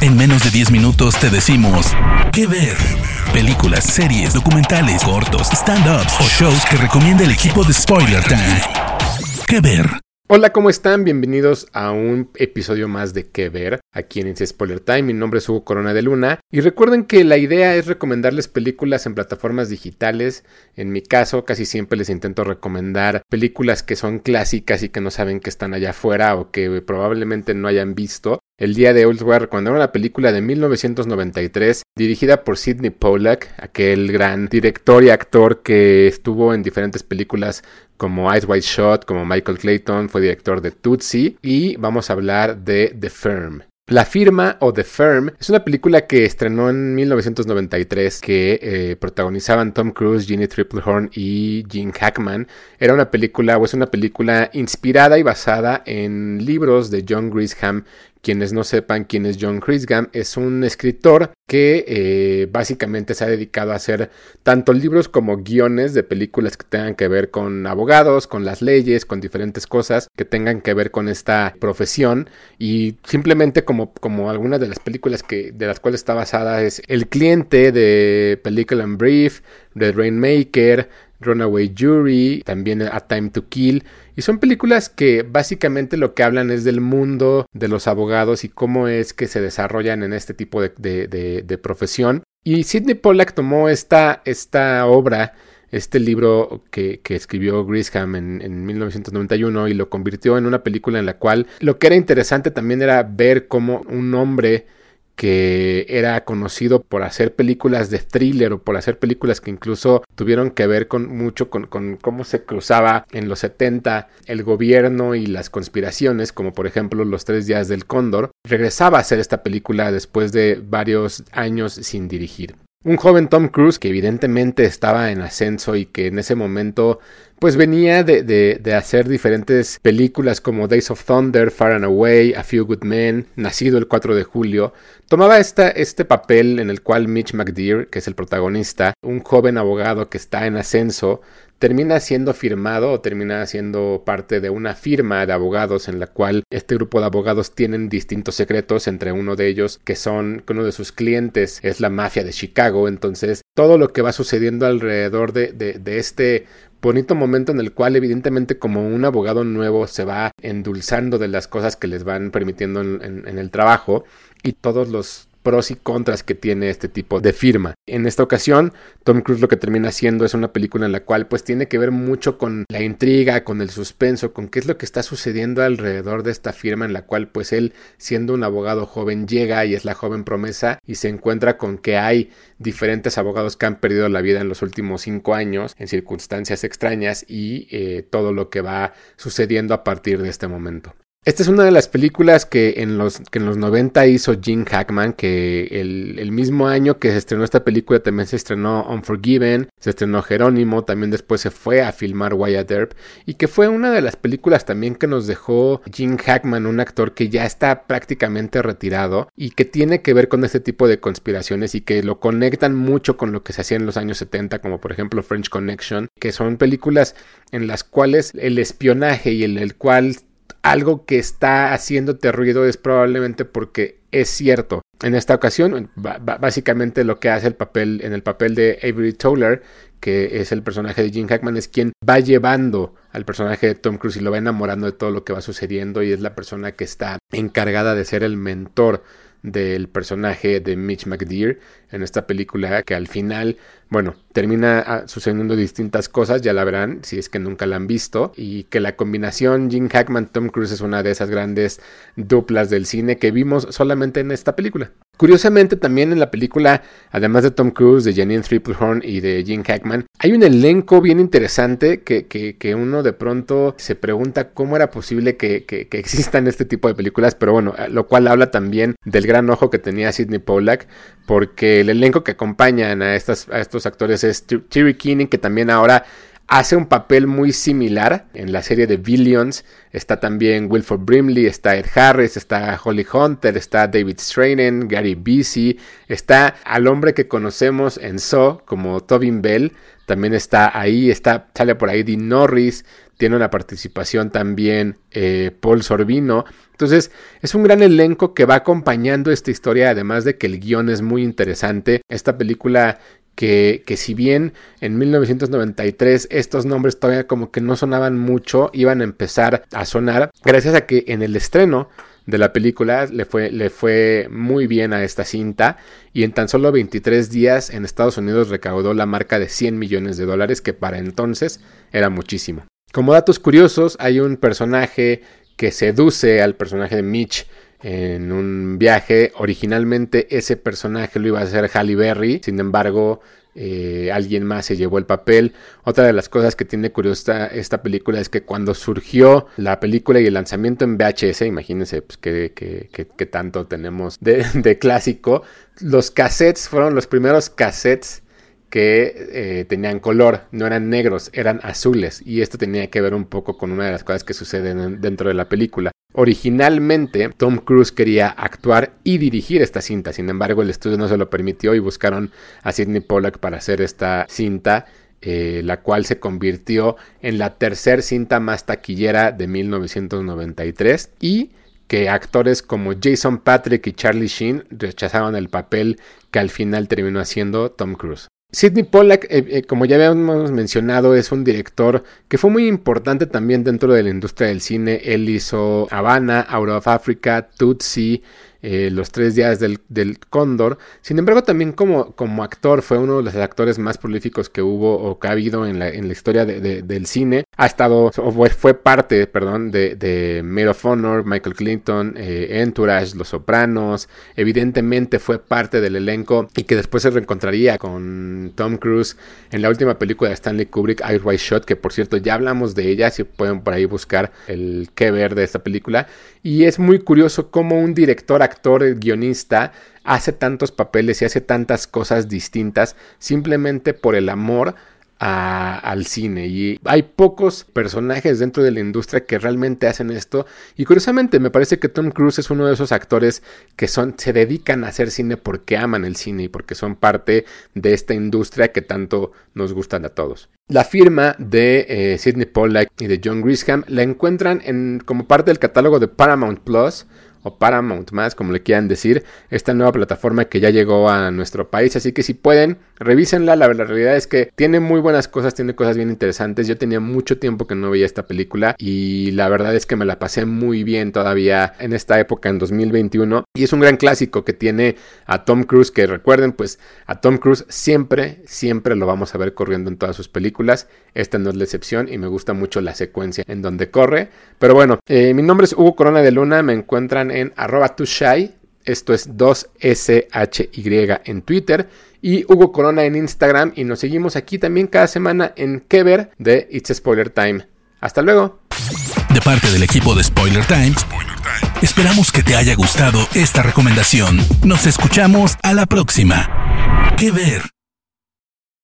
En menos de 10 minutos te decimos qué ver. Películas, series, documentales, cortos, stand-ups o shows que recomienda el equipo de Spoiler Time. ¿Qué ver? Hola, ¿cómo están? Bienvenidos a un episodio más de Que Ver, aquí en Spoiler Time. Mi nombre es Hugo Corona de Luna. Y recuerden que la idea es recomendarles películas en plataformas digitales. En mi caso, casi siempre les intento recomendar películas que son clásicas y que no saben que están allá afuera o que probablemente no hayan visto. El día de hoy les voy a una película de 1993 dirigida por Sidney Pollack, aquel gran director y actor que estuvo en diferentes películas como Eyes Wide Shot, como Michael Clayton, fue director de Tootsie y vamos a hablar de The Firm. La firma o The Firm es una película que estrenó en 1993 que eh, protagonizaban Tom Cruise, Ginny Triplehorn y Gene Hackman. Era una película o es una película inspirada y basada en libros de John Grisham quienes no sepan quién es John Grisham, es un escritor que eh, básicamente se ha dedicado a hacer tanto libros como guiones de películas que tengan que ver con abogados, con las leyes, con diferentes cosas que tengan que ver con esta profesión. Y simplemente como, como algunas de las películas que, de las cuales está basada es El cliente de Película and Brief, The Rainmaker, Runaway Jury, también A Time to Kill. Y son películas que básicamente lo que hablan es del mundo de los abogados y cómo es que se desarrollan en este tipo de, profesión. Y Sidney Pollack tomó esta, esta obra, este libro que, escribió Grisham en, en 1991 y lo convirtió en una película en la cual lo que era interesante también era ver cómo un hombre que era conocido por hacer películas de thriller o por hacer películas que incluso tuvieron que ver con mucho con, cómo se cruzaba en los 70 el gobierno y las conspiraciones, como por ejemplo Los Tres Días del Cóndor, regresaba a hacer esta película después de varios años sin dirigir. Un joven Tom Cruise que evidentemente estaba en ascenso y que en ese momento pues venía de, de, hacer diferentes películas como Days of Thunder, Far and Away, A Few Good Men, nacido el 4 de julio, tomaba esta, este papel en el cual Mitch McDear, que es el protagonista, un joven abogado que está en ascenso, termina siendo firmado o termina siendo parte de una firma de abogados en la cual este grupo de abogados tienen distintos secretos entre uno de ellos que son que uno de sus clientes es la mafia de Chicago. Entonces todo lo que va sucediendo alrededor de, de, este bonito momento en el cual evidentemente como un abogado nuevo se va endulzando de las cosas que les van permitiendo en el trabajo y todos los pros y contras que tiene este tipo de firma. En esta ocasión, Tom Cruise lo que termina haciendo es una película en la cual pues tiene que ver mucho con la intriga, con el suspenso, con qué es lo que está sucediendo alrededor de esta firma en la cual pues él siendo un abogado joven llega y es la joven promesa y se encuentra con que hay diferentes abogados que han perdido la vida en los últimos cinco años en circunstancias extrañas y eh, todo lo que va sucediendo a partir de este momento. Esta es una de las películas que en los, que en los 90 hizo Gene Hackman, que el, mismo año que se estrenó esta película también se estrenó Unforgiven, se estrenó Jerónimo, también después se fue a filmar Wyatt Earp, y que fue una de las películas también que nos dejó Gene Hackman, un actor que ya está prácticamente retirado y que tiene que ver con este tipo de conspiraciones y que lo conectan mucho con lo que se hacía en los años 70, como por ejemplo French Connection, que son películas en las cuales el espionaje y en el cual algo que está haciéndote ruido es probablemente porque es cierto. En esta ocasión, básicamente lo que hace el papel, en el papel de Avery Toller, que es el personaje de Jim Hackman, es quien va llevando al personaje de Tom Cruise y lo va enamorando de todo lo que va sucediendo y es la persona que está encargada de ser el mentor del personaje de Mitch McDear en esta película que al final, bueno, termina ah, sucediendo distintas cosas, ya la verán si es que nunca la han visto, y que la combinación Jim Hackman-Tom Cruise es una de esas grandes duplas del cine que vimos solamente en esta película. Curiosamente también en la película, además de Tom Cruise, de Janine Triplehorn y de Jim Hackman, hay un elenco bien interesante que, que, uno de pronto se pregunta cómo era posible que, que, existan este tipo de películas, pero bueno, lo cual habla también del gran ojo que tenía Sidney Pollack, porque el elenco que acompañan a, estas, a estos actores es Terry Keenan, que también ahora hace un papel muy similar en la serie de Billions. Está también Wilford Brimley, está Ed Harris, está Holly Hunter, está David Strainen, Gary Busey, está al hombre que conocemos en So como Tobin Bell, también está ahí, está, sale por ahí Dean Norris, tiene una participación también eh, Paul Sorbino. Entonces es un gran elenco que va acompañando esta historia, además de que el guion es muy interesante. Esta película que, si bien en 1993 estos nombres todavía como que no sonaban mucho, iban a empezar a sonar, gracias a que en el estreno de la película le fue, le fue muy bien a esta cinta y en tan solo 23 días en Estados Unidos recaudó la marca de 100 millones de dólares que para entonces era muchísimo. Como datos curiosos hay un personaje que seduce al personaje de Mitch en un viaje. Originalmente ese personaje lo iba a hacer Halle Berry, sin embargo eh, alguien más se llevó el papel. Otra de las cosas que tiene curiosa esta película es que cuando surgió la película y el lanzamiento en VHS, imagínense pues, que, tanto tenemos de, clásico, los cassettes fueron los primeros cassettes que eh, tenían color, no eran negros, eran azules. Y esto tenía que ver un poco con una de las cosas que suceden dentro de la película. Originalmente, Tom Cruise quería actuar y dirigir esta cinta, sin embargo, el estudio no se lo permitió y buscaron a Sidney Pollack para hacer esta cinta. Eh, la cual se convirtió en la tercer cinta más taquillera de 1993 y que actores como Jason Patrick y Charlie Sheen rechazaron el papel que al final terminó haciendo Tom Cruise. Sidney Pollack, eh, eh, como ya habíamos mencionado, es un director que fue muy importante también dentro de la industria del cine. Él hizo Havana, Out of Africa, Tootsie, eh, los tres días del, Cóndor. Sin embargo, también como, como, actor fue uno de los actores más prolíficos que hubo o que ha habido en la, en la historia del cine. Ha estado, fue parte, perdón, de, de Maid of Honor, Michael Clinton, eh, Entourage, Los Sopranos. Evidentemente fue parte del elenco y que después se reencontraría con Tom Cruise en la última película de Stanley Kubrick, Eyes Wide Shot, que por cierto ya hablamos de ella, si pueden por ahí buscar el qué ver de esta película. Y es muy curioso cómo un director, actor, guionista hace tantos papeles y hace tantas cosas distintas simplemente por el amor al cine y hay pocos personajes dentro de la industria que realmente hacen esto y curiosamente me parece que Tom Cruise es uno de esos actores que son se dedican a hacer cine porque aman el cine y porque son parte de esta industria que tanto nos gustan a todos. La firma de eh, Sidney Pollack y de John Grisham la encuentran en, como parte del catálogo de Paramount Plus o Paramount más, como le quieran decir, esta nueva plataforma que ya llegó a nuestro país. Así que si pueden, revísenla. La, realidad es que tiene muy buenas cosas, tiene cosas bien interesantes. Yo tenía mucho tiempo que no veía esta película y la verdad es que me la pasé muy bien todavía en esta época, en 2021. Y es un gran clásico que tiene a Tom Cruise, que recuerden, pues a Tom Cruise siempre, siempre lo vamos a ver corriendo en todas sus películas. Esta no es la excepción y me gusta mucho la secuencia en donde corre. Pero bueno, eh, mi nombre es Hugo Corona de Luna, me encuentran en arroba tushai, esto es 2SHY en Twitter y Hugo Corona en Instagram y nos seguimos aquí también cada semana en Kever de It's Spoiler Time. Hasta luego. De parte del equipo de Spoiler Time, esperamos que te haya gustado esta recomendación. Nos escuchamos a la próxima. Que ver.